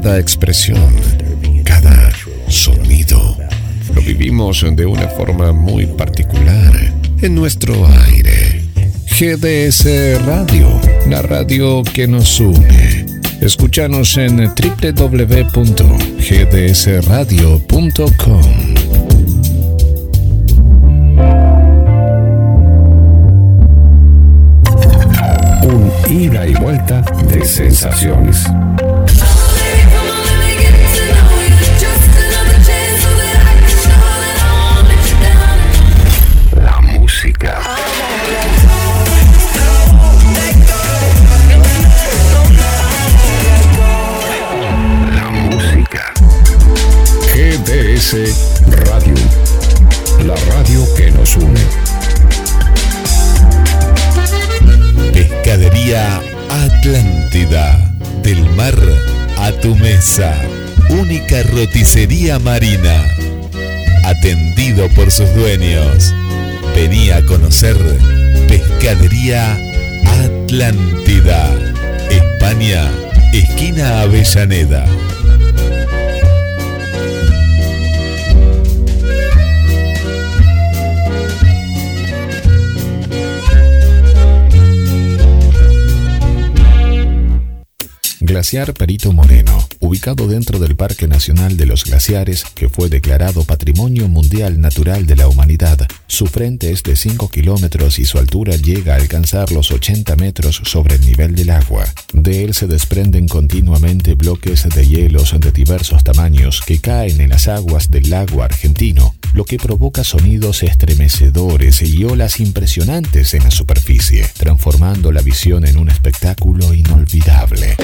cada expresión, cada sonido. Lo vivimos de una forma muy particular en nuestro aire. GDS Radio, la radio que nos une. Escúchanos en www.gdsradio.com. Un ida y vuelta de sensaciones. GDS Radio. La radio que nos une. Pescadería Atlántida. Del mar a tu mesa. Única roticería marina. Atendido por sus dueños. Venía a conocer Pescadería Atlántida. España, esquina Avellaneda. Glaciar Perito Moreno, ubicado dentro del Parque Nacional de los Glaciares, que fue declarado Patrimonio Mundial Natural de la Humanidad. Su frente es de 5 kilómetros y su altura llega a alcanzar los 80 metros sobre el nivel del agua. De él se desprenden continuamente bloques de hielos de diversos tamaños que caen en las aguas del lago argentino, lo que provoca sonidos estremecedores y olas impresionantes en la superficie, transformando la visión en un espectáculo inolvidable.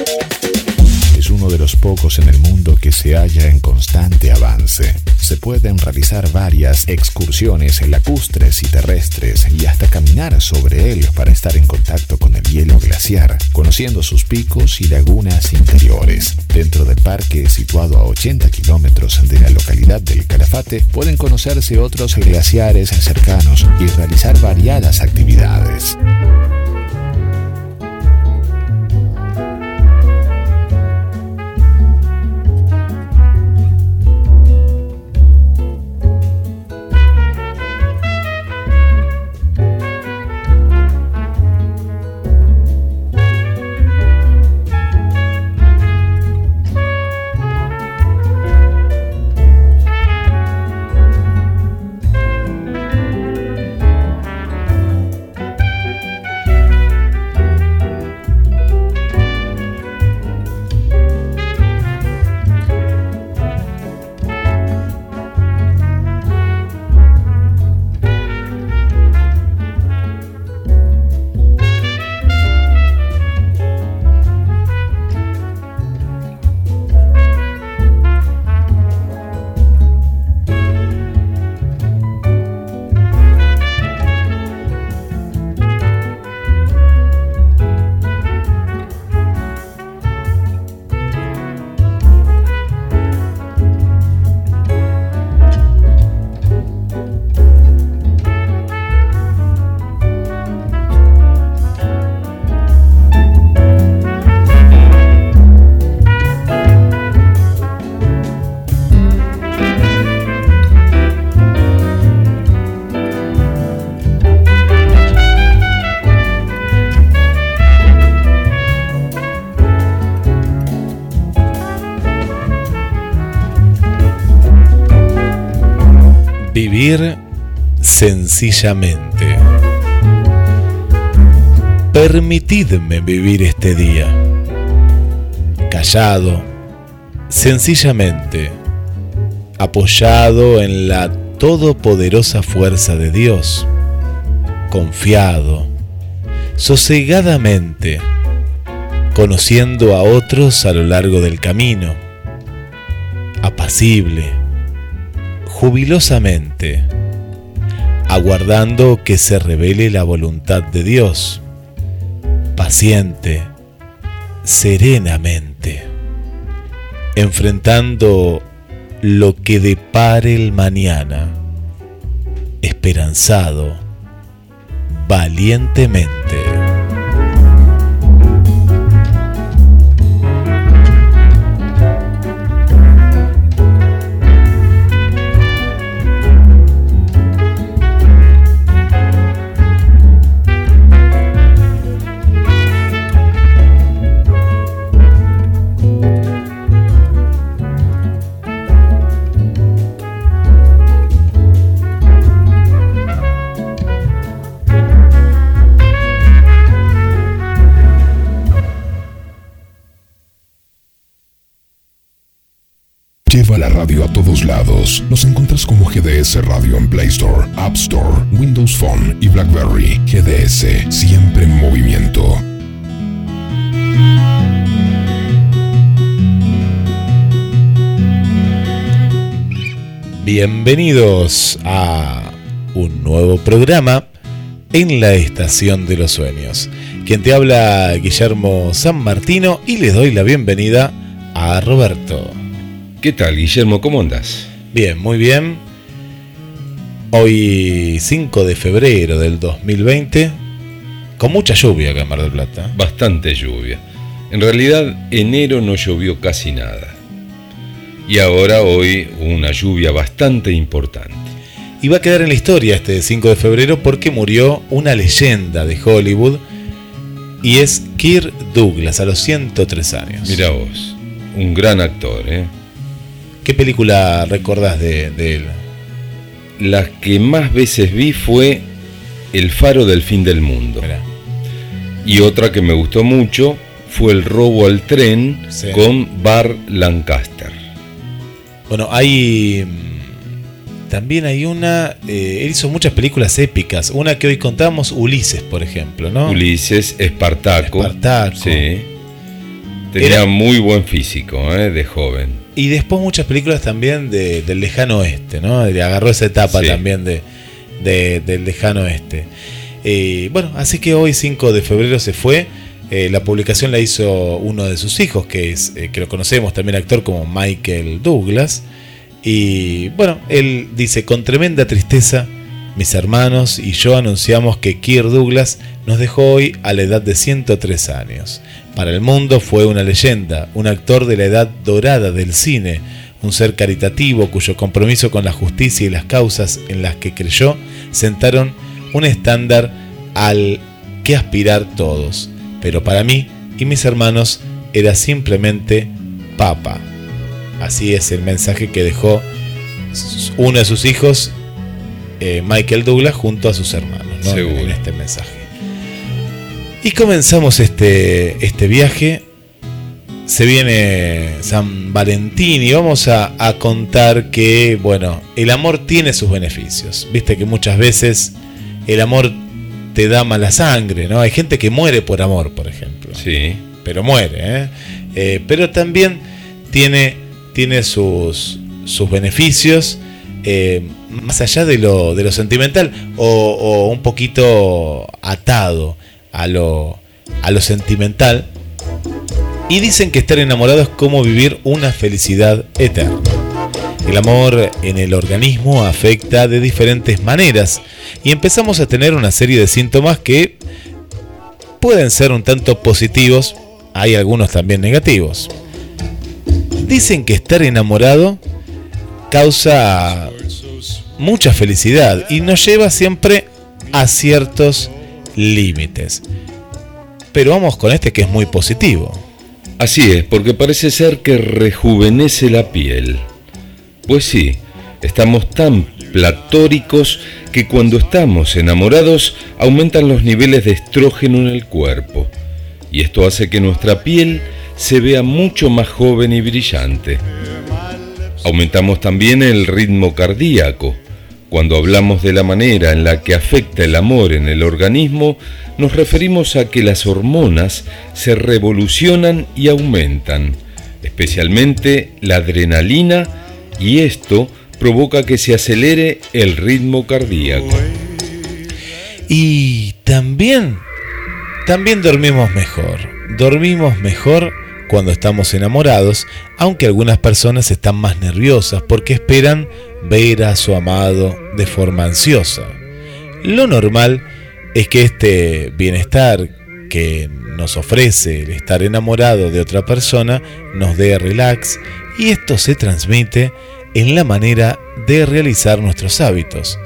Es uno de los pocos en el mundo que se halla en constante avance. Se pueden realizar varias excursiones lacustres y terrestres y hasta caminar sobre él para estar en contacto con el hielo glaciar, conociendo sus picos y lagunas interiores. Dentro del parque, situado a 80 kilómetros de la localidad del Calafate, pueden conocerse otros glaciares cercanos y realizar variadas actividades. Sencillamente. Permitidme vivir este día. Callado, sencillamente, apoyado en la todopoderosa fuerza de Dios, confiado, sosegadamente, conociendo a otros a lo largo del camino, apacible, jubilosamente, aguardando que se revele la voluntad de Dios, paciente, serenamente, enfrentando lo que depare el mañana, esperanzado, valientemente. Lleva la radio a todos lados. Nos encuentras como GDS Radio en Play Store, App Store, Windows Phone y BlackBerry. GDS, siempre en movimiento. Bienvenidos a un nuevo programa en la Estación de los Sueños. Quien te habla Guillermo San Martino y les doy la bienvenida a Roberto. ¿Qué tal, Guillermo? ¿Cómo andas? Bien, muy bien. Hoy 5 de febrero del 2020, con mucha lluvia acá en Mar del Plata. Bastante lluvia. En realidad, enero no llovió casi nada. Y ahora hoy una lluvia bastante importante. Y va a quedar en la historia este 5 de febrero porque murió una leyenda de Hollywood y es Kirk Douglas a los 103 años. Mira vos, un gran actor, ¿eh? ¿Qué película recordás de, él? La que más veces vi fue El faro del fin del mundo. Y otra que me gustó mucho fue El robo al tren con Bar Lancaster. Bueno, hay mm, también hay una. Eh, él hizo muchas películas épicas. Una que hoy contamos, Ulises, por ejemplo, ¿no? Ulises, Espartaco. Espartaco. Sí. Tenía muy buen físico, ¿eh? de joven. Y después muchas películas también del lejano oeste, ¿no? Agarró esa etapa también de, del lejano oeste. Eh, bueno, así que hoy 5 de febrero se fue. Eh, la publicación la hizo uno de sus hijos, que, es, eh, que lo conocemos también actor como Michael Douglas. Y bueno, él dice, con tremenda tristeza, mis hermanos y yo anunciamos que Kirk Douglas nos dejó hoy a la edad de 103 años. Para el mundo fue una leyenda, un actor de la edad dorada del cine, un ser caritativo cuyo compromiso con la justicia y las causas en las que creyó sentaron un estándar al que aspirar todos. Pero para mí y mis hermanos era simplemente papa. Así es el mensaje que dejó uno de sus hijos, eh, Michael Douglas, junto a sus hermanos en este mensaje. Y comenzamos este, este viaje. Se viene San Valentín y vamos a, contar que, bueno, el amor tiene sus beneficios. Viste que muchas veces el amor te da mala sangre, ¿no? Hay gente que muere por amor, por ejemplo. Sí. Pero muere, ¿eh? eh pero también tiene, tiene sus, sus beneficios. Eh, más allá de lo, de lo sentimental o, o un poquito atado a lo, a lo sentimental. Y dicen que estar enamorado es como vivir una felicidad eterna. El amor en el organismo afecta de diferentes maneras y empezamos a tener una serie de síntomas que pueden ser un tanto positivos, hay algunos también negativos. Dicen que estar enamorado causa mucha felicidad y nos lleva siempre a ciertos límites. Pero vamos con este que es muy positivo. Así es, porque parece ser que rejuvenece la piel. Pues sí, estamos tan platóricos que cuando estamos enamorados aumentan los niveles de estrógeno en el cuerpo. Y esto hace que nuestra piel se vea mucho más joven y brillante. Aumentamos también el ritmo cardíaco, cuando hablamos de la manera en la que afecta el amor en el organismo, nos referimos a que las hormonas se revolucionan y aumentan, especialmente la adrenalina, y esto provoca que se acelere el ritmo cardíaco. Y también, también dormimos mejor. Dormimos mejor cuando estamos enamorados, aunque algunas personas están más nerviosas porque esperan ver a su amado de forma ansiosa. Lo normal es que este bienestar que nos ofrece el estar enamorado de otra persona nos dé relax y esto se transmite en la manera de realizar nuestros hábitos.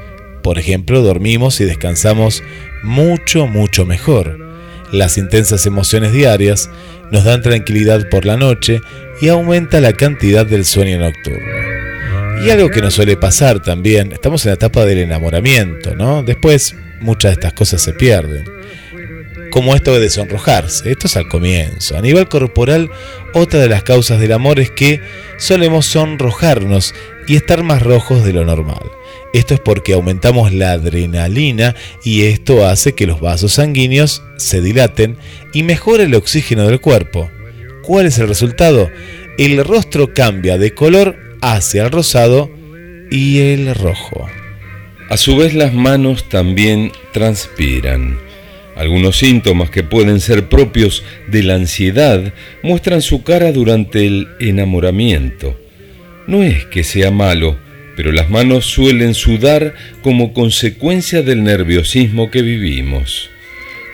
Por ejemplo, dormimos y descansamos mucho, mucho mejor. Las intensas emociones diarias nos dan tranquilidad por la noche y aumenta la cantidad del sueño nocturno. Y algo que nos suele pasar también, estamos en la etapa del enamoramiento, ¿no? Después muchas de estas cosas se pierden. como esto de sonrojarse. Esto es al comienzo. A nivel corporal, otra de las causas del amor es que solemos sonrojarnos y estar más rojos de lo normal. Esto es porque aumentamos la adrenalina y esto hace que los vasos sanguíneos se dilaten y mejore el oxígeno del cuerpo. ¿Cuál es el resultado? El rostro cambia de color hacia el rosado y el rojo. A su vez las manos también transpiran. Algunos síntomas que pueden ser propios de la ansiedad muestran su cara durante el enamoramiento. No es que sea malo, pero las manos suelen sudar como consecuencia del nerviosismo que vivimos.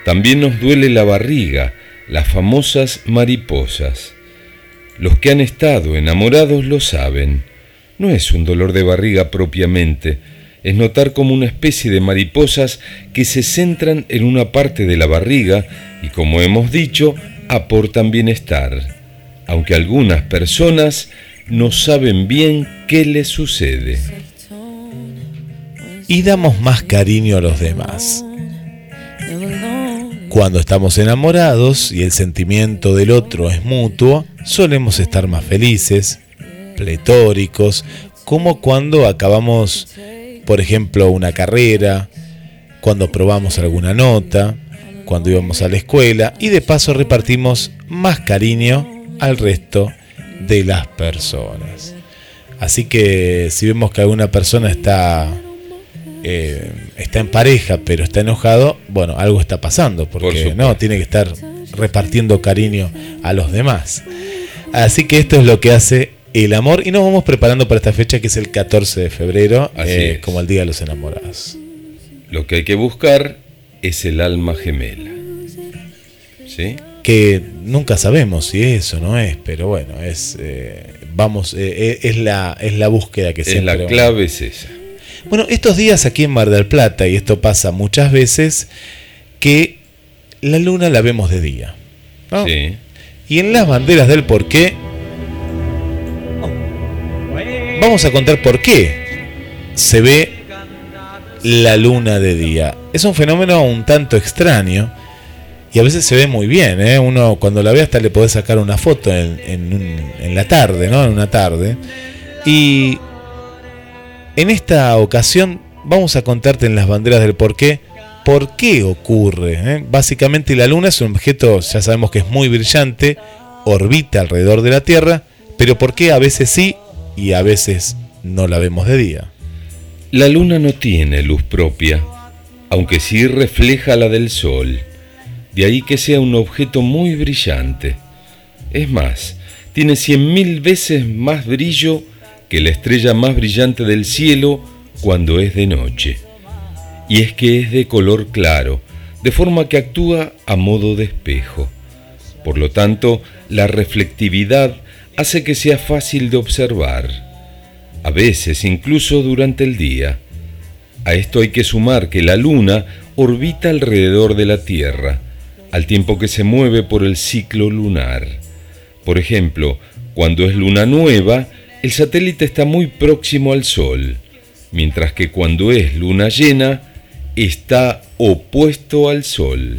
También nos duele la barriga, las famosas mariposas. Los que han estado enamorados lo saben. No es un dolor de barriga propiamente, es notar como una especie de mariposas que se centran en una parte de la barriga y como hemos dicho, aportan bienestar, aunque algunas personas no saben bien qué les sucede. Y damos más cariño a los demás. Cuando estamos enamorados y el sentimiento del otro es mutuo, solemos estar más felices, pletóricos, como cuando acabamos, por ejemplo, una carrera, cuando probamos alguna nota, cuando íbamos a la escuela y de paso repartimos más cariño al resto de las personas. Así que si vemos que alguna persona está, eh, está en pareja pero está enojado, bueno, algo está pasando, porque no, tiene que estar repartiendo cariño a los demás. Así que esto es lo que hace el amor y nos vamos preparando para esta fecha que es el 14 de febrero, eh, como el Día de los Enamorados. Lo que hay que buscar es el alma gemela. ¿Sí? que nunca sabemos si es o no es, pero bueno, es eh, vamos eh, es la es la búsqueda que siempre. Es la clave es esa. Bueno, estos días aquí en Mar del Plata y esto pasa muchas veces que la luna la vemos de día, Sí. Y en las banderas del por qué vamos a contar por qué se ve la luna de día. Es un fenómeno un tanto extraño y a veces se ve muy bien, ¿eh? Uno cuando la ve hasta le puede sacar una foto en, en, la tarde, ¿no? En una tarde. Y en esta ocasión vamos a contarte en las banderas del por qué, por qué ocurre. ¿eh? Básicamente la Luna es un objeto, ya sabemos que es muy brillante, orbita alrededor de la Tierra, pero por qué a veces sí y a veces no la vemos de día. La Luna no tiene luz propia, aunque sí refleja la del Sol de ahí que sea un objeto muy brillante. Es más, tiene cien mil veces más brillo que la estrella más brillante del cielo cuando es de noche. Y es que es de color claro, de forma que actúa a modo de espejo. Por lo tanto, la reflectividad hace que sea fácil de observar, a veces incluso durante el día. A esto hay que sumar que la luna orbita alrededor de la Tierra, al tiempo que se mueve por el ciclo lunar. Por ejemplo, cuando es luna nueva, el satélite está muy próximo al Sol, mientras que cuando es luna llena, está opuesto al Sol.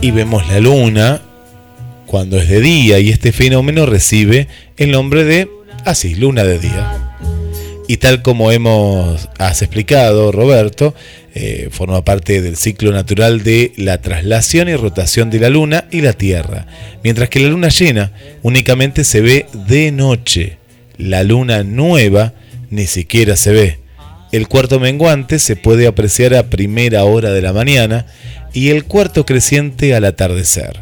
Y vemos la luna cuando es de día y este fenómeno recibe el nombre de así, luna de día y tal como hemos has explicado, Roberto, eh, forma parte del ciclo natural de la traslación y rotación de la Luna y la Tierra, mientras que la Luna llena únicamente se ve de noche. La Luna nueva ni siquiera se ve. El cuarto menguante se puede apreciar a primera hora de la mañana y el cuarto creciente al atardecer.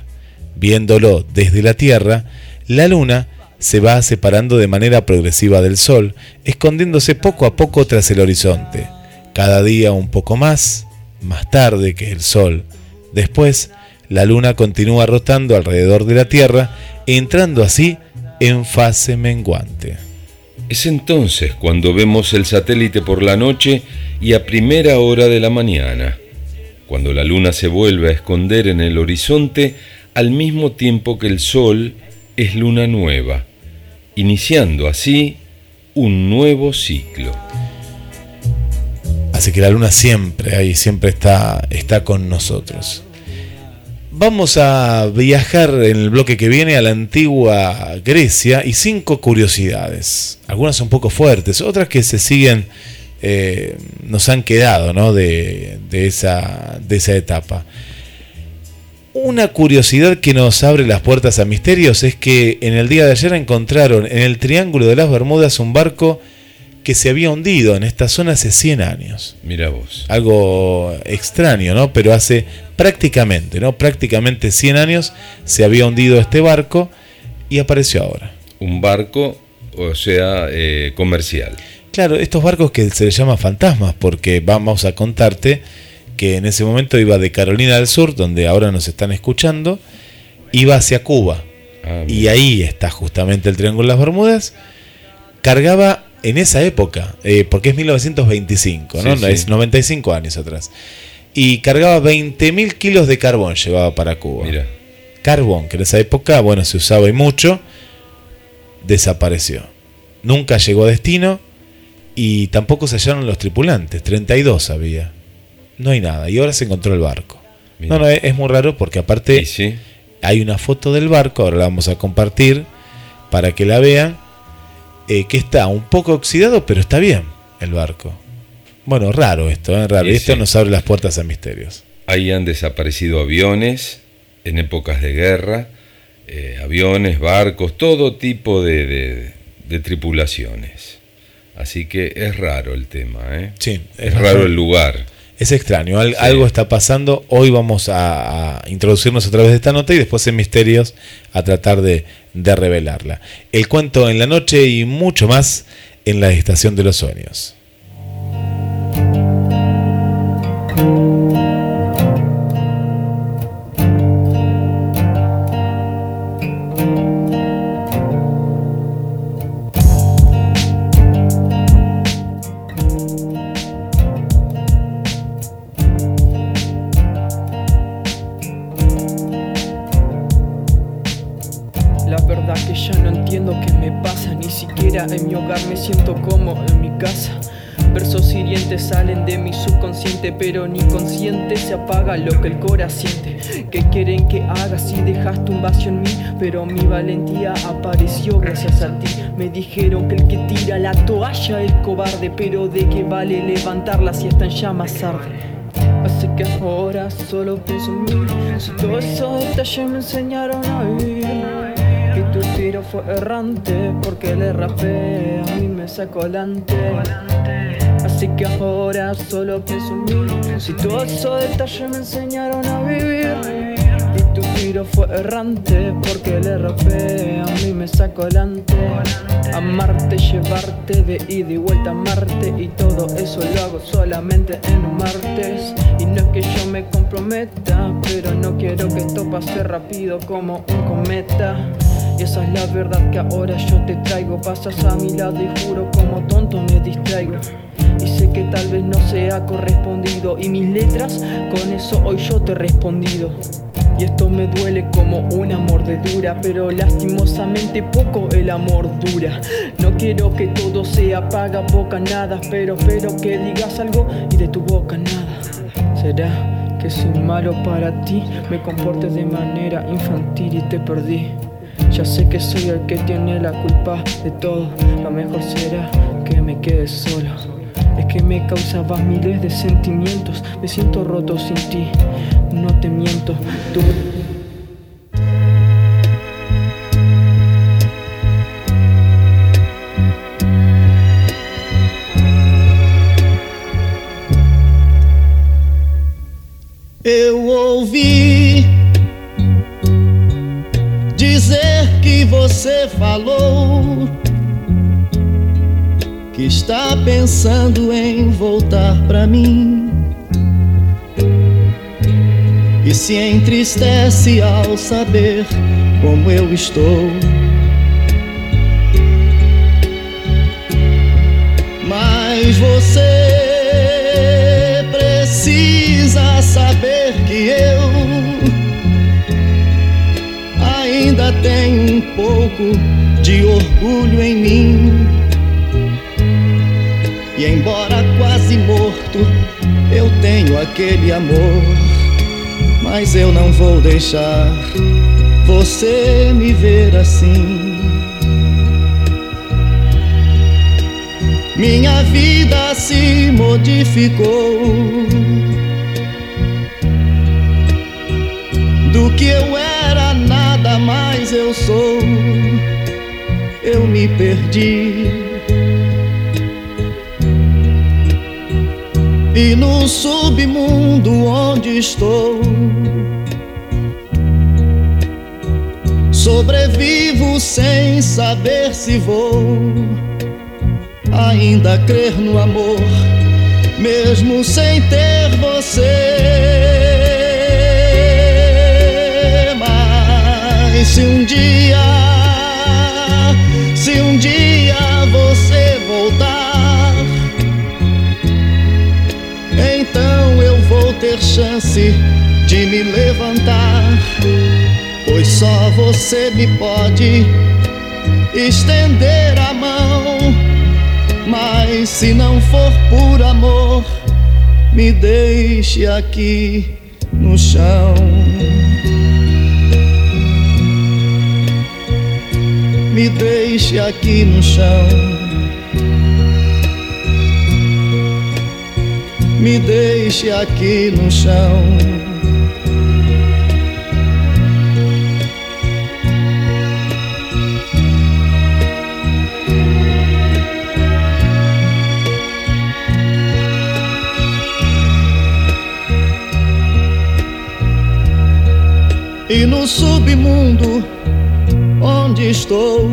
Viéndolo desde la Tierra, la Luna se va separando de manera progresiva del Sol, escondiéndose poco a poco tras el horizonte, cada día un poco más, más tarde que el Sol. Después, la Luna continúa rotando alrededor de la Tierra, entrando así en fase menguante. Es entonces cuando vemos el satélite por la noche y a primera hora de la mañana, cuando la Luna se vuelve a esconder en el horizonte al mismo tiempo que el Sol es luna nueva, iniciando así un nuevo ciclo. Así que la luna siempre ahí, siempre está, está con nosotros. Vamos a viajar en el bloque que viene a la antigua Grecia y cinco curiosidades. Algunas un poco fuertes, otras que se siguen, eh, nos han quedado ¿no? de, esa, de esa etapa. Una curiosidad que nos abre las puertas a misterios es que en el día de ayer encontraron en el Triángulo de las Bermudas un barco que se había hundido en esta zona hace 100 años. Mira vos. Algo extraño, ¿no? Pero hace prácticamente, ¿no? Prácticamente 100 años se había hundido este barco y apareció ahora. Un barco, o sea, eh, comercial. Claro, estos barcos que se les llama fantasmas, porque vamos a contarte que en ese momento iba de Carolina del Sur, donde ahora nos están escuchando, iba hacia Cuba. Ah, y ahí está justamente el Triángulo de las Bermudas. Cargaba en esa época, eh, porque es 1925, ¿no? Es 95 años atrás. Y cargaba 20.000 kilos de carbón, llevaba para Cuba. Mira. Carbón, que en esa época, bueno, se usaba y mucho, desapareció. Nunca llegó a destino y tampoco se hallaron los tripulantes, 32 había. No hay nada, y ahora se encontró el barco. No, no, es, muy raro porque aparte hay una foto del barco, ahora la vamos a compartir para que la vean eh, que está un poco oxidado, pero está bien el barco. Bueno, raro esto, ¿eh? raro. esto nos abre las puertas a misterios. Ahí han desaparecido aviones en épocas de guerra, eh, aviones, barcos, todo tipo de, tripulaciones. Así que es raro el tema, ¿eh? Sí, es, raro el lugar. Es extraño, algo está pasando. Hoy vamos a, introducirnos a través de esta nota y después en Misterios a tratar de, de revelarla. El cuento en la noche y mucho más en la Estación de los Sueños. Pero ni consciente se apaga lo que el corazón siente. ¿Qué quieren que haga si dejaste un vacío en mí? Pero mi valentía apareció gracias a ti. Me dijeron que el que tira la toalla es cobarde, pero de qué vale levantarla si está en llamas arde. Así que ahora solo pienso en mí. Si todos esos detalles me enseñaron a vivir. Y tu tiro fue errante porque le rapé, a mí me sacó adelante. Así que ahora solo pienso en mí. Si todos esos detalles me enseñaron a vivir. Y tu tiro fue errante porque le rapé, a mí me sacó adelante. Amarte, llevarte de ida y vuelta a Marte. Y todo eso lo hago solamente en un martes. Y no es que yo me comprometa, pero no quiero que esto pase rápido como un cometa. Esa es la verdad que ahora yo te traigo. Pasas a mi lado y juro como tonto me distraigo. Y sé que tal vez no sea correspondido. Y mis letras, con eso hoy yo te he respondido. Y esto me duele como una mordedura, pero lastimosamente poco el amor dura. No quiero que todo sea paga boca nada, pero espero que digas algo y de tu boca nada. ¿Será que soy malo para ti? Me comportes de manera infantil y te perdí. Ya sé que soy el que tiene la culpa de todo. Lo mejor será que me quede solo. Es que me causabas miles de sentimientos. Me siento roto sin ti. No te miento. Tú Eu ouvi você falou que está pensando em voltar pra mim e se entristece ao saber como eu estou. Mas você precisa saber que eu ainda tem um pouco de orgulho em mim. E embora quase morto, eu tenho aquele amor. Mas eu não vou deixar você me ver assim. Minha vida se modificou. Do que eu era, eu sou. Eu me perdi. E no submundo onde estou, sobrevivo sem saber se vou ainda crer no amor, mesmo sem ter você. Se um dia, se um dia você voltar, então eu vou ter chance de me levantar, pois só você me pode estender a mão mas se não for por amor, me deixe aqui no chão. Me deixe aqui no chão. Me deixe aqui no chão. e no submundo onde estou.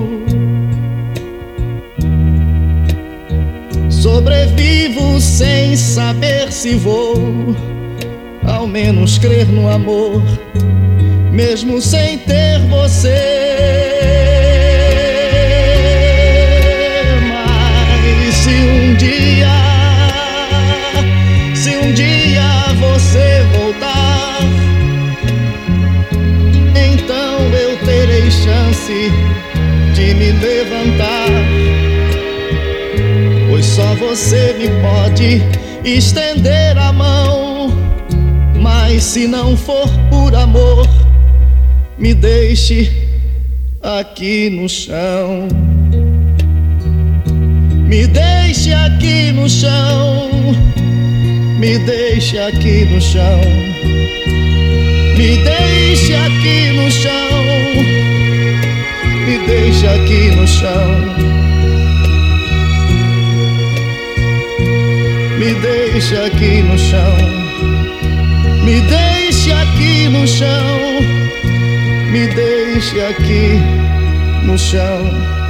Sobrevivo sem saber se vou, ao menos crer no amor, mesmo sem ter você. Mas se um dia, chance de me levantar. Pois só você me pode estender a mão. Mas se não for por amor, me deixe aqui no chão. Me deixe aqui no chão. Me deixe aqui no chão. Me deixe aqui no chão deixa aqui no chão. Me deixa aqui no chão. Me deixa aqui no chão. Me deixa aqui no chão.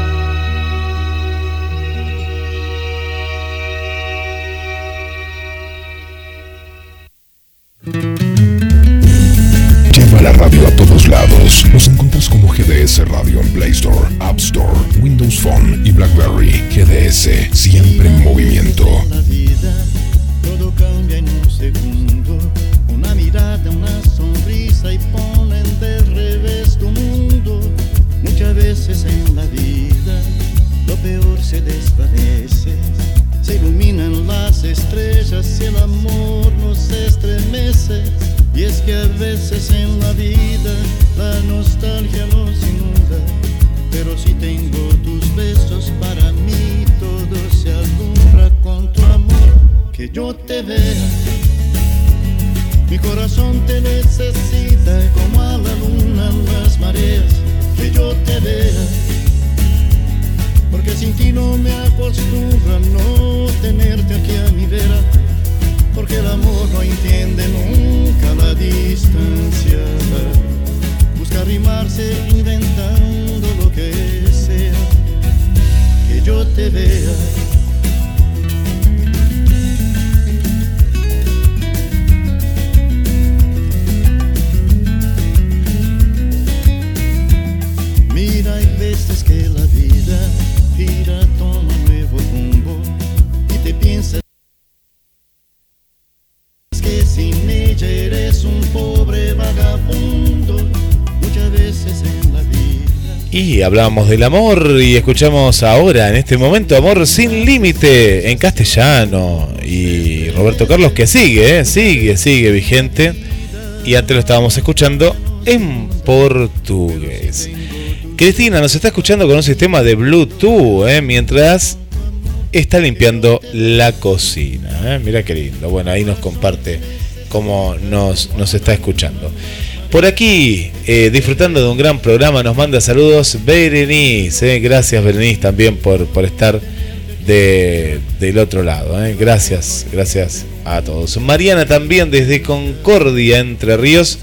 Y es que a veces en la vida la nostalgia nos inunda, pero si tengo tus besos para mí todo se alumbra con tu amor, que yo te vea. Porque el amor no entiende nunca la distancia. Busca arrimarse inventando lo que sea, que yo te vea. Mira, hay veces que la vida gira, toma Sin ella eres un pobre vagabundo, muchas veces en la vida. Y hablábamos del amor y escuchamos ahora, en este momento, Amor sin límite en castellano. Y Roberto Carlos que sigue, ¿eh? sigue, sigue vigente. Y antes lo estábamos escuchando en portugués. Cristina nos está escuchando con un sistema de Bluetooth ¿eh? mientras está limpiando la cocina. ¿eh? Mira qué lindo. Bueno, ahí nos comparte cómo nos, nos está escuchando. Por aquí, eh, disfrutando de un gran programa, nos manda saludos Berenice. Eh. Gracias, Berenice, también por, por estar del otro lado. Eh. Gracias, gracias a todos. Mariana también desde Concordia, Entre Ríos,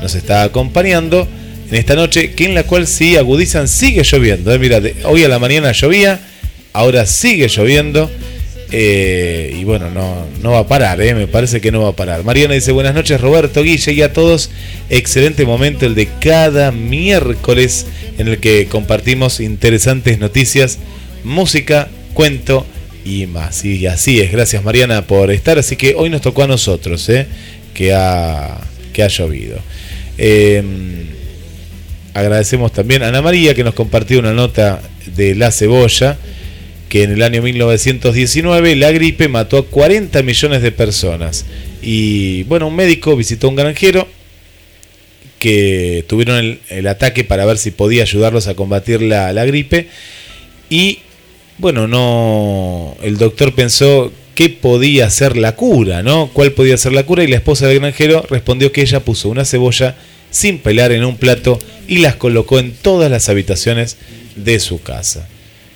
nos está acompañando en esta noche, que en la cual sí agudizan, sigue lloviendo. Mira, hoy a la mañana llovía, ahora sigue lloviendo. Eh, y bueno, no, no va a parar, eh, me parece que no va a parar. Mariana dice, buenas noches Roberto, Guille y a todos. Excelente momento el de cada miércoles en el que compartimos interesantes noticias, música, cuento y más. Y así es, gracias Mariana por estar. Así que hoy nos tocó a nosotros, eh, que, ha, que ha llovido. Em, agradecemos también a Ana María que nos compartió una nota de la cebolla que en el año 1919 la gripe mató a 40 millones de personas. Y bueno, un médico visitó a un granjero que tuvieron el, ataque para ver si podía ayudarlos a combatir la, gripe. Y bueno, no. El doctor pensó qué podía ser la cura, ¿no? ¿Cuál podía ser la cura? Y la esposa del granjero respondió que ella puso una cebolla sin pelar en un plato y las colocó en todas las habitaciones de su casa.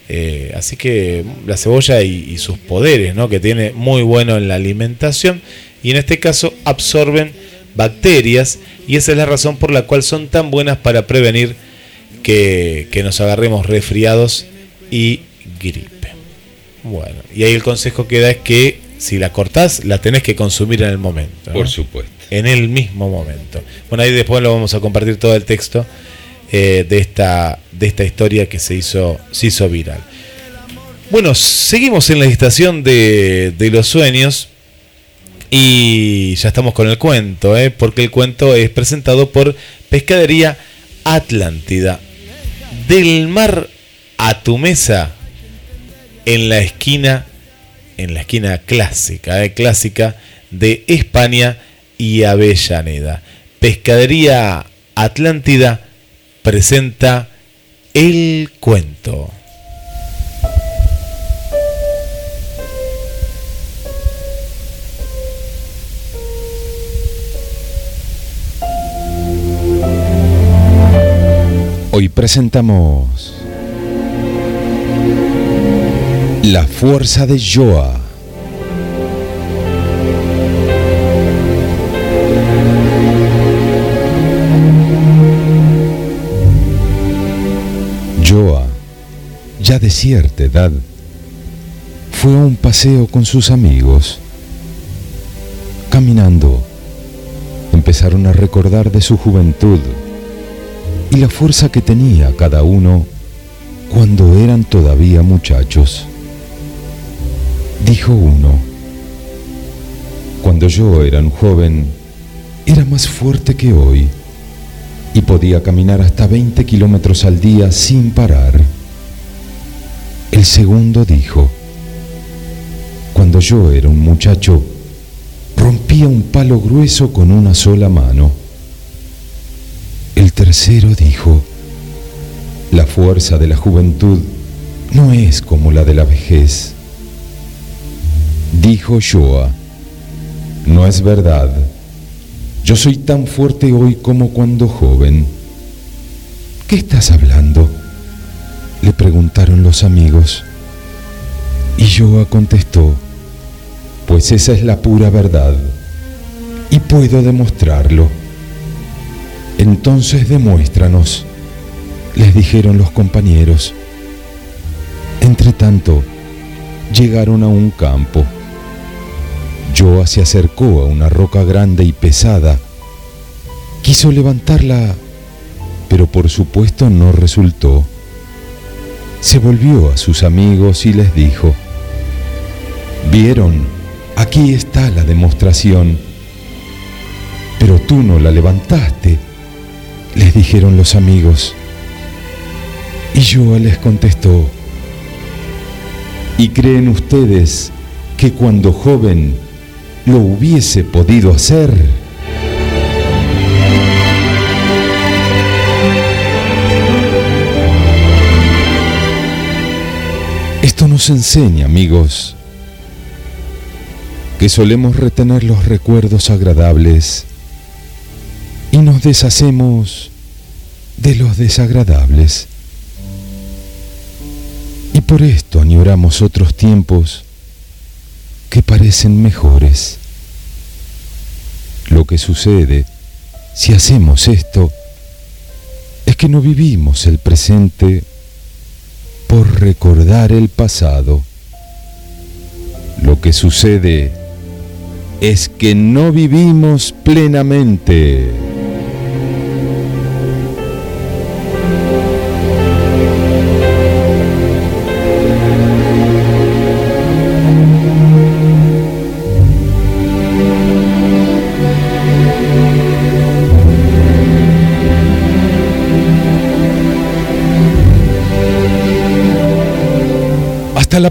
Eh, así que la cebolla y, sus poderes, ¿no? que tiene muy bueno en la alimentación, y en este caso absorben bacterias, y esa es la razón por la cual son tan buenas para prevenir que, nos agarremos resfriados y gripe. Bueno, y ahí el consejo que da es que si la cortás, la tenés que consumir en el momento. Por supuesto. En el mismo momento. Bueno, ahí después lo vamos a compartir todo el texto eh, de, esta, de esta historia que se hizo, se hizo viral. Bueno, seguimos en la estación de, los sueños y ya estamos con el cuento, ¿eh? porque el cuento es presentado por Pescadería Atlántida. Del mar a tu mesa en la esquina, en la esquina clásica, ¿eh? clásica de España y Avellaneda. Pescadería Atlántida presenta El Cuento. Hoy presentamos La fuerza de Joa. Joa, ya de cierta edad, fue a un paseo con sus amigos. Caminando, empezaron a recordar de su juventud y la fuerza que tenía cada uno cuando eran todavía muchachos. Dijo uno, cuando yo era un joven, era más fuerte que hoy y podía caminar hasta 20 kilómetros al día sin parar. El segundo dijo, cuando yo era un muchacho, rompía un palo grueso con una sola mano. El tercero dijo, la fuerza de la juventud no es como la de la vejez. Dijo Joa, no es verdad yo soy tan fuerte hoy como cuando joven. ¿Qué estás hablando? Le preguntaron los amigos. Y Joa contestó, pues esa es la pura verdad, y puedo demostrarlo. Entonces demuéstranos, les dijeron los compañeros. Entretanto, llegaron a un campo. Joa se acercó a una roca grande y pesada. Quiso levantarla, pero por supuesto no resultó. Se volvió a sus amigos y les dijo, Vieron, aquí está la demostración. Pero tú no la levantaste, les dijeron los amigos. Y yo les contestó, ¿y creen ustedes que cuando joven lo hubiese podido hacer? Esto nos enseña, amigos, que solemos retener los recuerdos agradables y nos deshacemos de los desagradables. Y por esto añoramos otros tiempos que parecen mejores. Lo que sucede si hacemos esto es que no vivimos el presente por recordar el pasado. Lo que sucede es que no vivimos plenamente.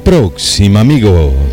Próxima, amigos.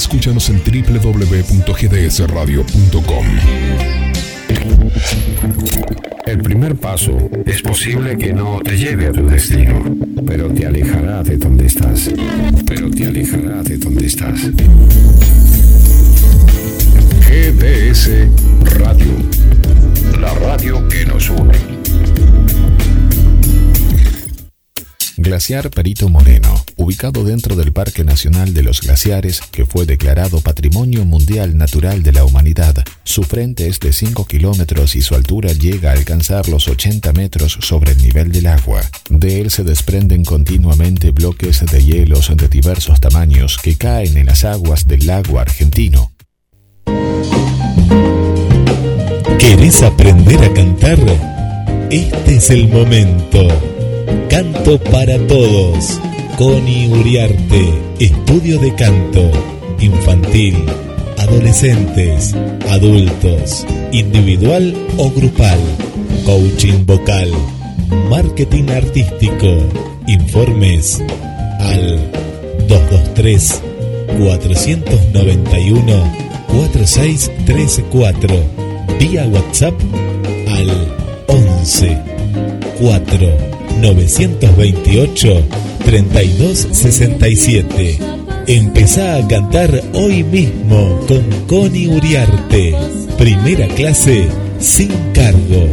Escúchanos en www.gdsradio.com. El primer paso es posible que no te lleve a tu destino, pero te alejará de donde estás. Pero te alejará de donde estás. GDS Radio, la radio que nos une. Glaciar Perito Moreno, ubicado dentro del Parque Nacional de los Glaciares, que fue declarado Patrimonio Mundial Natural de la Humanidad. Su frente es de 5 kilómetros y su altura llega a alcanzar los 80 metros sobre el nivel del agua. De él se desprenden continuamente bloques de hielos de diversos tamaños que caen en las aguas del lago argentino. ¿Querés aprender a cantar? Este es el momento. Canto para todos. Connie Uriarte, estudio de canto, infantil, adolescentes, adultos, individual o grupal, coaching vocal, marketing artístico, informes al 223 491 4634 vía WhatsApp al 11 4 928 3267. Empezá a cantar hoy mismo con Connie Uriarte. Primera clase sin cargo.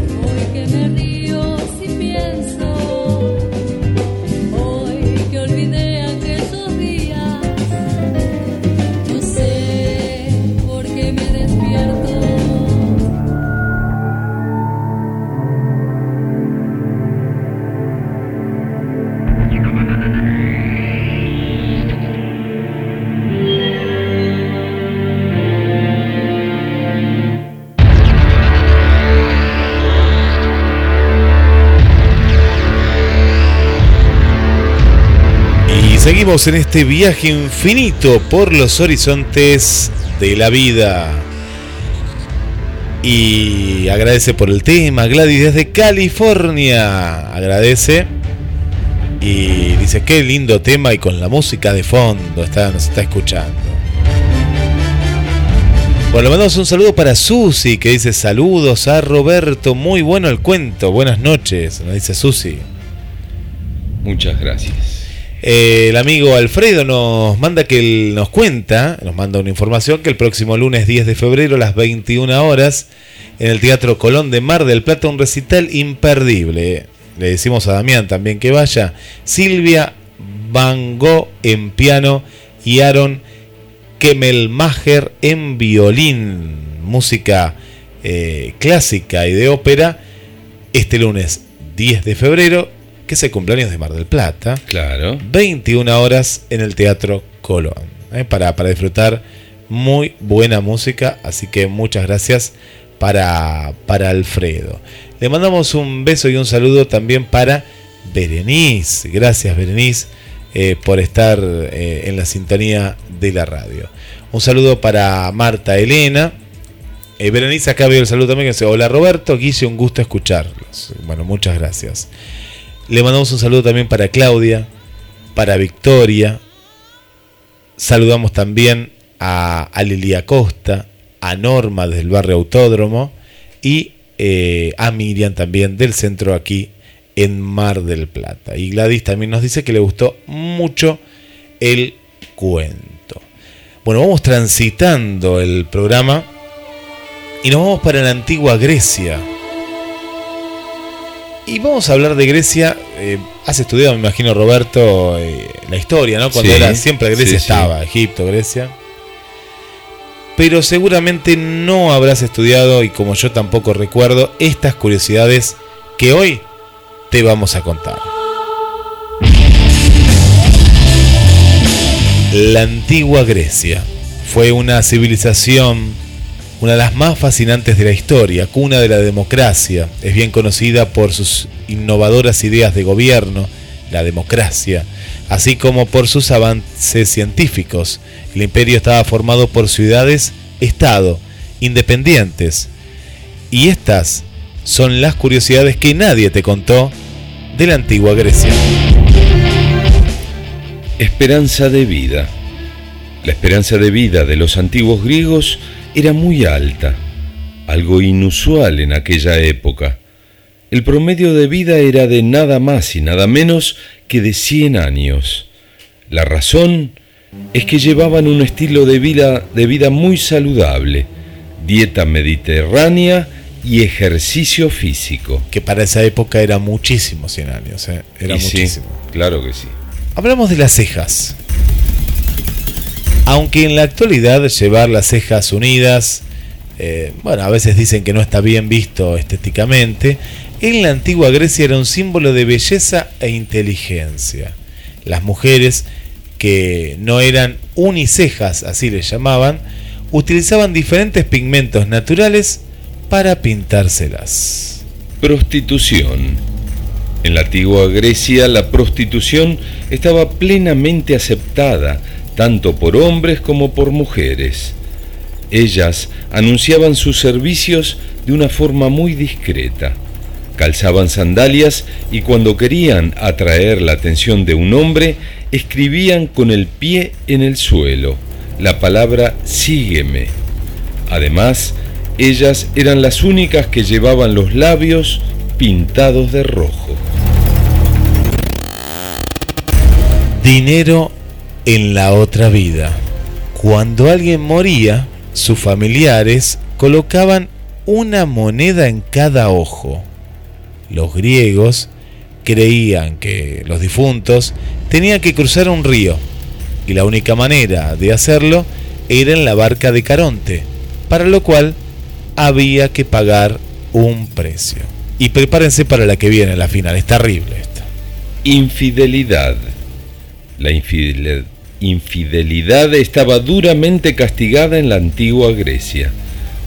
Seguimos en este viaje infinito por los horizontes de la vida. Y agradece por el tema, Gladys desde California. Agradece. Y dice, qué lindo tema y con la música de fondo está, nos está escuchando. Bueno, le mandamos un saludo para Susi, que dice saludos a Roberto, muy bueno el cuento, buenas noches, nos dice Susi. Muchas gracias. Eh, el amigo Alfredo nos manda que nos cuenta, nos manda una información que el próximo lunes 10 de febrero a las 21 horas en el Teatro Colón de Mar del Plata un recital imperdible. Le decimos a Damián también que vaya. Silvia Van Gogh en piano y Aaron Kemmelmacher en violín. Música eh, clásica y de ópera este lunes 10 de febrero que es el cumpleaños de Mar del Plata. Claro. 21 horas en el Teatro Colón. ¿eh? Para, para disfrutar muy buena música. Así que muchas gracias para, para Alfredo. Le mandamos un beso y un saludo también para Berenice. Gracias Berenice eh, por estar eh, en la sintonía de la radio. Un saludo para Marta Elena. Berenice acá veo el saludo también que dice, hola Roberto, Guille, un gusto escucharlos. Bueno, muchas gracias. Le mandamos un saludo también para Claudia, para Victoria. Saludamos también a, Lilia Costa, a Norma desde el barrio Autódromo y eh, a Miriam también del centro aquí en Mar del Plata. Y Gladys también nos dice que le gustó mucho el cuento. Bueno, vamos transitando el programa y nos vamos para la antigua Grecia. Y vamos a hablar de Grecia. Eh, has estudiado, me imagino, Roberto, eh, la historia, ¿no? Cuando era siempre Grecia estaba, Egipto, Grecia. Pero seguramente no habrás estudiado, y como yo tampoco recuerdo, estas curiosidades que hoy te vamos a contar. La antigua Grecia fue una civilización una de las más fascinantes de la historia, cuna de la democracia. Es bien conocida por sus innovadoras ideas de gobierno, la democracia, así como por sus avances científicos. El imperio estaba formado por ciudades-estado, independientes, Y estas son las curiosidades que nadie te contó de la antigua Grecia. Esperanza de vida. La esperanza de vida de los antiguos griegos era muy alta, algo inusual en aquella época. El promedio de vida era de nada más y nada menos que de 100 años. La razón es que llevaban un estilo de vida, de vida muy saludable, dieta mediterránea y ejercicio físico. Que para esa época era muchísimo 100 años, ¿eh? era muchísimo. claro que sí. Hablamos de las cejas. Aunque en la actualidad llevar las cejas unidas, eh, bueno, a veces dicen que no está bien visto estéticamente, en la antigua Grecia era un símbolo de belleza e inteligencia. Las mujeres, que no eran unicejas, así les llamaban, utilizaban diferentes pigmentos naturales para pintárselas. Prostitución. En la antigua Grecia la prostitución estaba plenamente aceptada tanto por hombres como por mujeres. Ellas anunciaban sus servicios de una forma muy discreta. Calzaban sandalias y cuando querían atraer la atención de un hombre, escribían con el pie en el suelo la palabra sígueme. Además, ellas eran las únicas que llevaban los labios pintados de rojo. Dinero en la otra vida. Cuando alguien moría, sus familiares colocaban una moneda en cada ojo. Los griegos creían que los difuntos tenían que cruzar un río y la única manera de hacerlo era en la barca de Caronte, para lo cual había que pagar un precio. Y prepárense para la que viene, la final, es terrible esta. Infidelidad. La infidelidad infidelidad estaba duramente castigada en la antigua Grecia.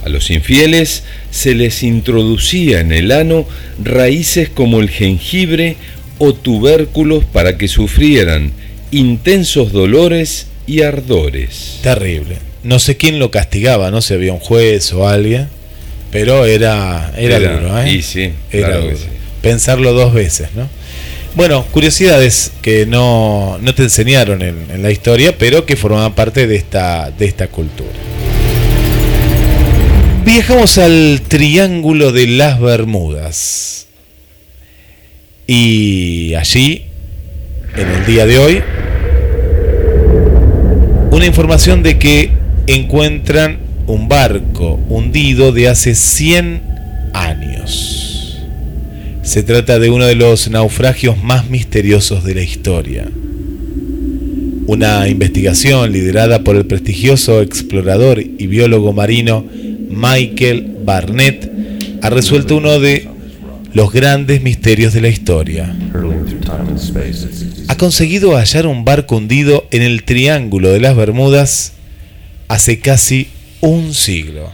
A los infieles se les introducía en el ano raíces como el jengibre o tubérculos para que sufrieran intensos dolores y ardores. Terrible. No sé quién lo castigaba, no sé, había un juez o alguien, pero era, era, duro, ¿eh? Y sí, era duro. Pensarlo dos veces, ¿no? Bueno, curiosidades que no, te enseñaron en, la historia, pero que formaban parte de esta, de esta cultura. Viajamos al Triángulo de las Bermudas. Y allí, en el día de hoy, una información de que encuentran un barco hundido de hace 100 años. Se trata de uno de los naufragios más misteriosos de la historia. Una investigación liderada por el prestigioso explorador y biólogo marino Michael Barnett ha resuelto uno de los grandes misterios de la historia. Ha conseguido hallar un barco hundido en el Triángulo de las Bermudas hace casi un siglo.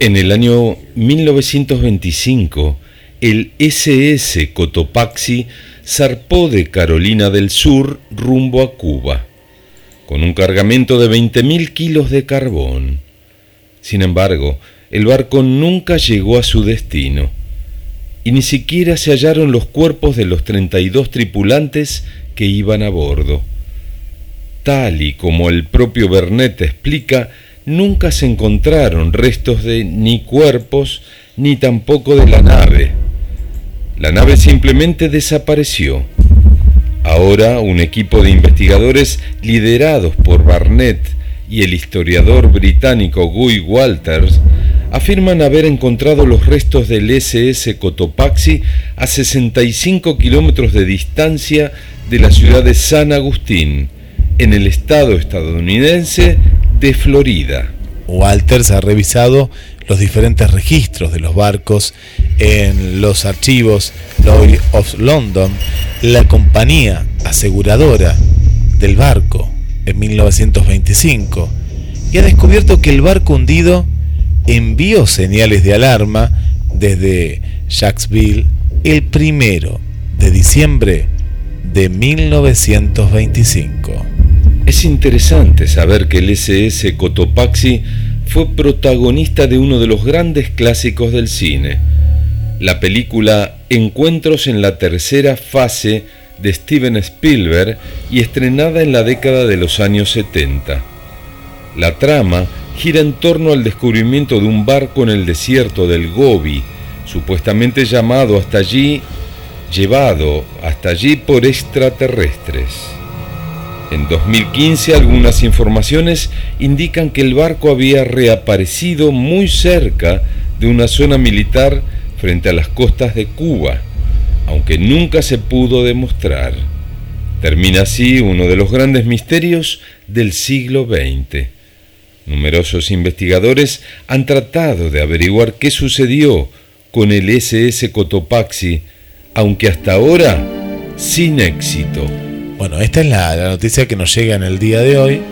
En el año 1925, el SS Cotopaxi zarpó de Carolina del Sur rumbo a Cuba, con un cargamento de 20.000 kilos de carbón. Sin embargo, el barco nunca llegó a su destino, y ni siquiera se hallaron los cuerpos de los 32 tripulantes que iban a bordo. Tal y como el propio Bernet explica, nunca se encontraron restos de ni cuerpos ni tampoco de la nave. La nave simplemente desapareció. Ahora un equipo de investigadores liderados por Barnett y el historiador británico Guy Walters afirman haber encontrado los restos del SS Cotopaxi a 65 kilómetros de distancia de la ciudad de San Agustín, en el estado estadounidense de Florida. Walters ha revisado los diferentes registros de los barcos en los archivos Lloyd of London, la compañía aseguradora del barco en 1925 y ha descubierto que el barco hundido envió señales de alarma desde Jacksville el primero de diciembre de 1925. Es interesante saber que el SS Cotopaxi fue protagonista de uno de los grandes clásicos del cine, la película Encuentros en la tercera fase de Steven Spielberg y estrenada en la década de los años 70. La trama gira en torno al descubrimiento de un barco en el desierto del Gobi, supuestamente llamado hasta allí, llevado hasta allí por extraterrestres. En 2015 algunas informaciones indican que el barco había reaparecido muy cerca de una zona militar frente a las costas de Cuba, aunque nunca se pudo demostrar. Termina así uno de los grandes misterios del siglo XX. Numerosos investigadores han tratado de averiguar qué sucedió con el SS Cotopaxi, aunque hasta ahora sin éxito. Bueno, esta es la, noticia que nos llega en el día de hoy.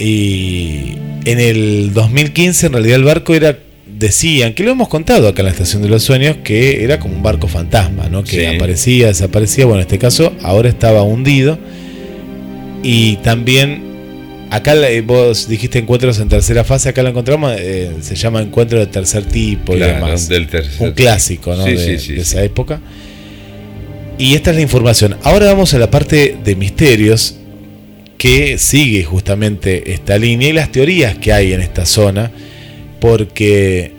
Y en el 2015 en realidad el barco era, decían, que lo hemos contado acá en la Estación de los Sueños, que era como un barco fantasma, ¿no? Que aparecía, desaparecía. Bueno, en este caso ahora estaba hundido. Y también acá vos dijiste encuentros en tercera fase, acá lo encontramos, eh, se llama encuentro de tercer tipo y demás. un clásico ¿no? de esa época. Y esta es la información. Ahora vamos a la parte de misterios que sigue justamente esta línea y las teorías que hay en esta zona, porque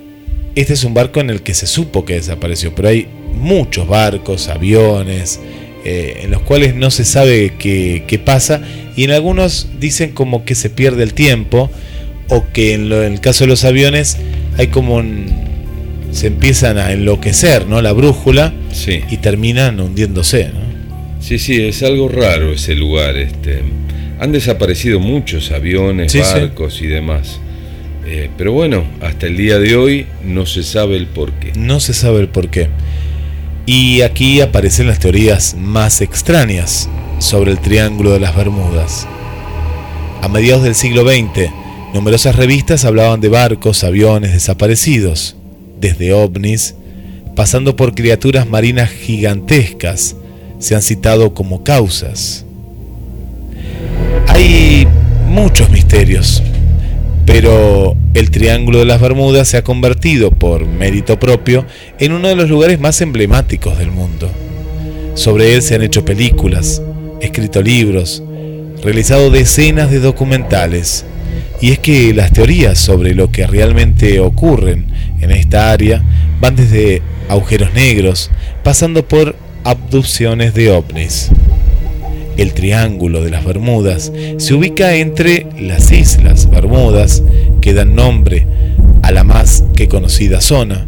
este es un barco en el que se supo que desapareció, pero hay muchos barcos, aviones, eh, en los cuales no se sabe qué, pasa y en algunos dicen como que se pierde el tiempo o que en, en el caso de los aviones hay como un, se empiezan a enloquecer, ¿no? La brújula y terminan hundiéndose, ¿no? Sí, sí, es algo raro ese lugar. Este, han desaparecido muchos aviones, barcos y demás. Eh, pero bueno, hasta el día de hoy no se sabe el por qué. No se sabe el por qué. Y aquí aparecen las teorías más extrañas sobre el Triángulo de las Bermudas. A mediados del siglo XX, numerosas revistas hablaban de barcos, aviones desaparecidos desde ovnis, pasando por criaturas marinas gigantescas, se han citado como causas. Hay muchos misterios, pero el Triángulo de las Bermudas se ha convertido, por mérito propio, en uno de los lugares más emblemáticos del mundo. Sobre él se han hecho películas, escrito libros, realizado decenas de documentales, y es que las teorías sobre lo que realmente ocurren en esta área van desde agujeros negros, pasando por abducciones de ovnis. El Triángulo de las Bermudas se ubica entre las Islas Bermudas, que dan nombre a la más que conocida zona,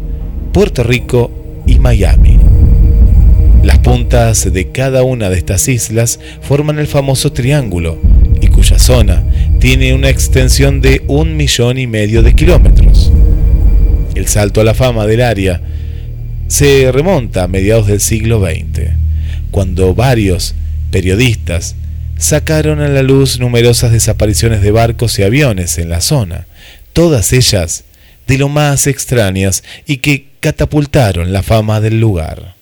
Puerto Rico y Miami. Las puntas de cada una de estas islas forman el famoso triángulo, y cuya zona tiene una extensión de un millón y medio de kilómetros. El salto a la fama del área se remonta a mediados del siglo XX, cuando varios periodistas sacaron a la luz numerosas desapariciones de barcos y aviones en la zona, todas ellas de lo más extrañas y que catapultaron la fama del lugar.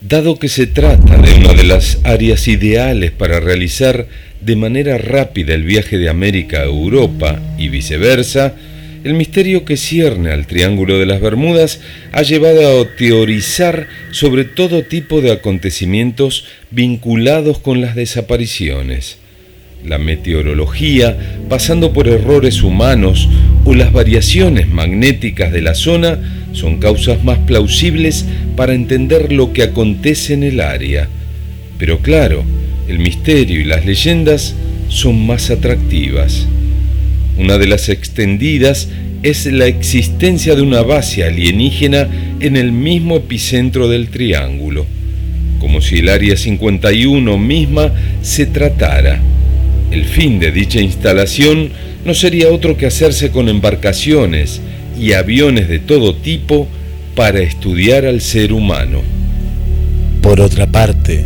Dado que se trata de una de las áreas ideales para realizar de manera rápida el viaje de América a Europa y viceversa, el misterio que cierne al Triángulo de las Bermudas ha llevado a teorizar sobre todo tipo de acontecimientos vinculados con las desapariciones. La meteorología, pasando por errores humanos o las variaciones magnéticas de la zona, son causas más plausibles para entender lo que acontece en el área. Pero claro, el misterio y las leyendas son más atractivas. Una de las extendidas es la existencia de una base alienígena en el mismo epicentro del triángulo, como si el Área 51 misma se tratara. El fin de dicha instalación no sería otro que hacerse con embarcaciones y aviones de todo tipo para estudiar al ser humano. Por otra parte,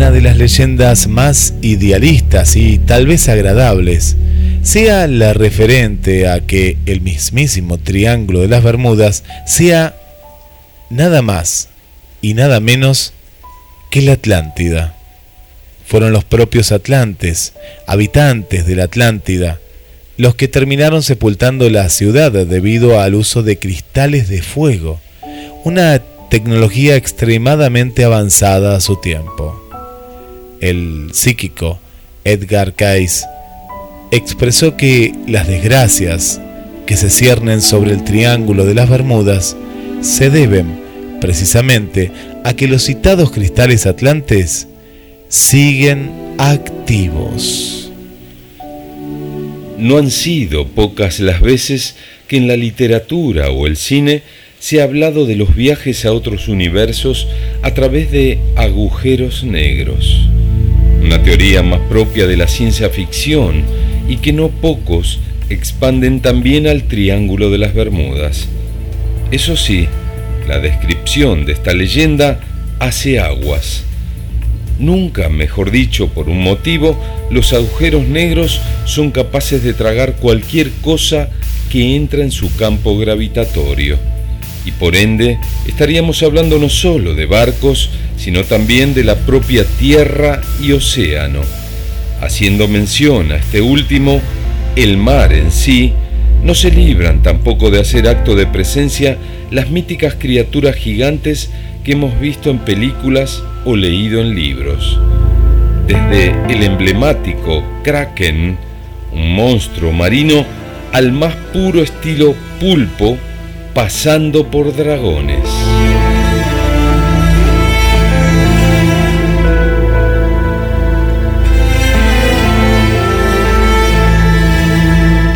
una de las leyendas más idealistas y tal vez agradables sea la referente a que el mismísimo Triángulo de las Bermudas sea nada más y nada menos que la Atlántida. Fueron los propios atlantes, habitantes de la Atlántida, los que terminaron sepultando la ciudad debido al uso de cristales de fuego, una tecnología extremadamente avanzada a su tiempo. El psíquico Edgar Cayce expresó que las desgracias que se ciernen sobre el Triángulo de las Bermudas se deben precisamente a que los citados cristales atlantes siguen activos. No han sido pocas las veces que en la literatura o el cine se ha hablado de los viajes a otros universos a través de agujeros negros, una teoría más propia de la ciencia ficción y que no pocos expanden también al Triángulo de las Bermudas. Eso sí, la descripción de esta leyenda hace aguas Nunca, mejor dicho, por un motivo, los agujeros negros son capaces de tragar cualquier cosa que entra en su campo gravitatorio. Y por ende, estaríamos hablando no solo de barcos, sino también de la propia tierra y océano. Haciendo mención a este último, el mar en sí, no se libran tampoco de hacer acto de presencia las míticas criaturas gigantes que hemos visto en películas o leído en libros. Desde el emblemático Kraken, un monstruo marino, al más puro estilo pulpo, pasando por dragones.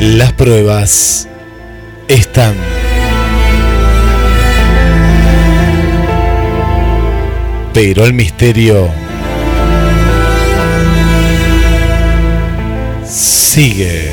Las pruebas están Pero el misterio sigue.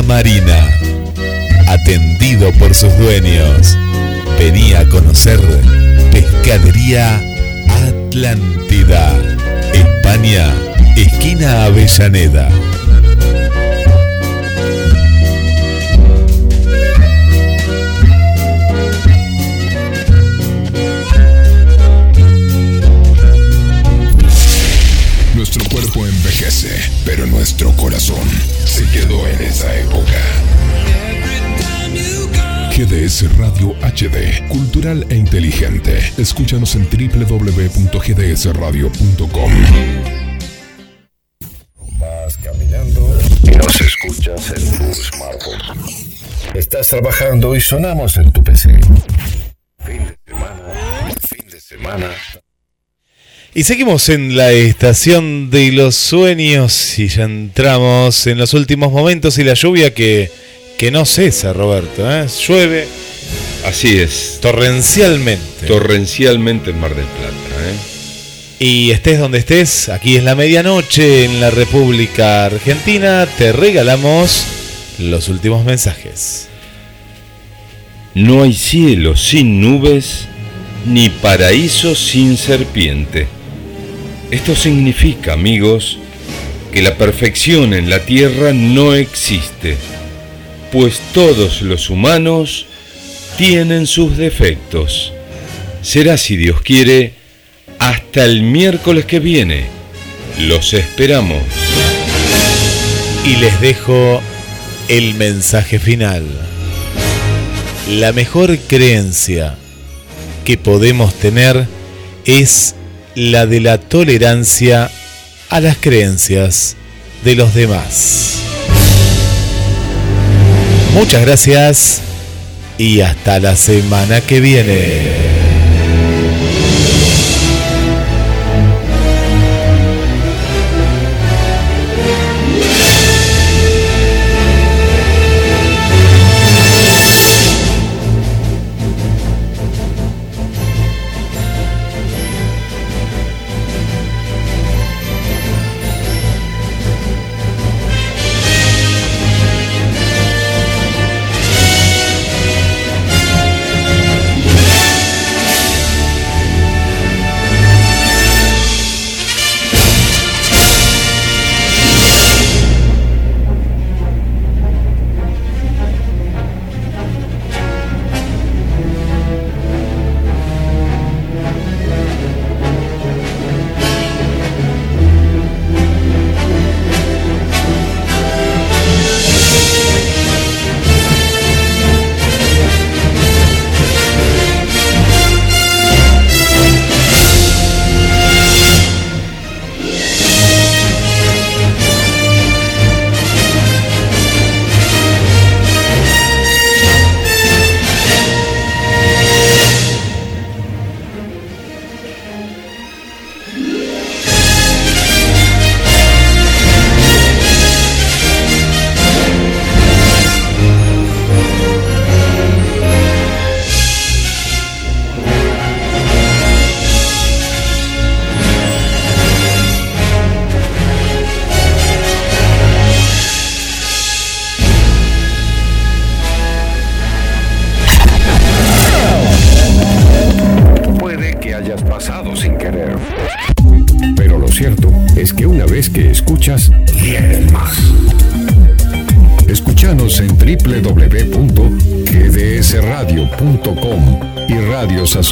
Marina. Atendido por sus dueños. Venía a conocer Pescadería Atlántida. España, esquina Avellaneda. Nuestro cuerpo envejece, pero nuestro corazón quedó en esa época. GDS Radio HD, cultural e inteligente. Escúchanos en www.gdsradio.com. Vas caminando y nos escuchas en tu smartphone. Estás trabajando y sonamos en tu PC. Fin de semana, fin de semana. Y seguimos en la estación de los sueños y ya entramos en los últimos momentos y la lluvia que, que no cesa, Roberto. ¿eh? Llueve Así es. torrencialmente. Torrencialmente en Mar del Plata. ¿eh? y estés donde estés, aquí es la medianoche en la República Argentina, te regalamos los últimos mensajes. No hay cielo sin nubes, ni paraíso sin serpiente. Esto significa, amigos, que la perfección en la tierra no existe, pues todos los humanos tienen sus defectos. Será, si Dios quiere, hasta el miércoles que viene. Los esperamos. Y les dejo el mensaje final. La mejor creencia que podemos tener es la de la tolerancia a las creencias de los demás. Muchas gracias y hasta la semana que viene.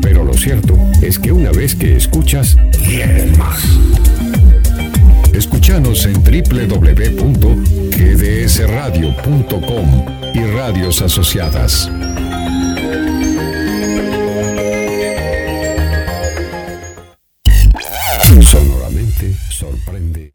Pero lo cierto es que una vez que escuchas, quieren más. Escúchanos en www.gdsradio.com y radios asociadas. Sonoramente sorprende.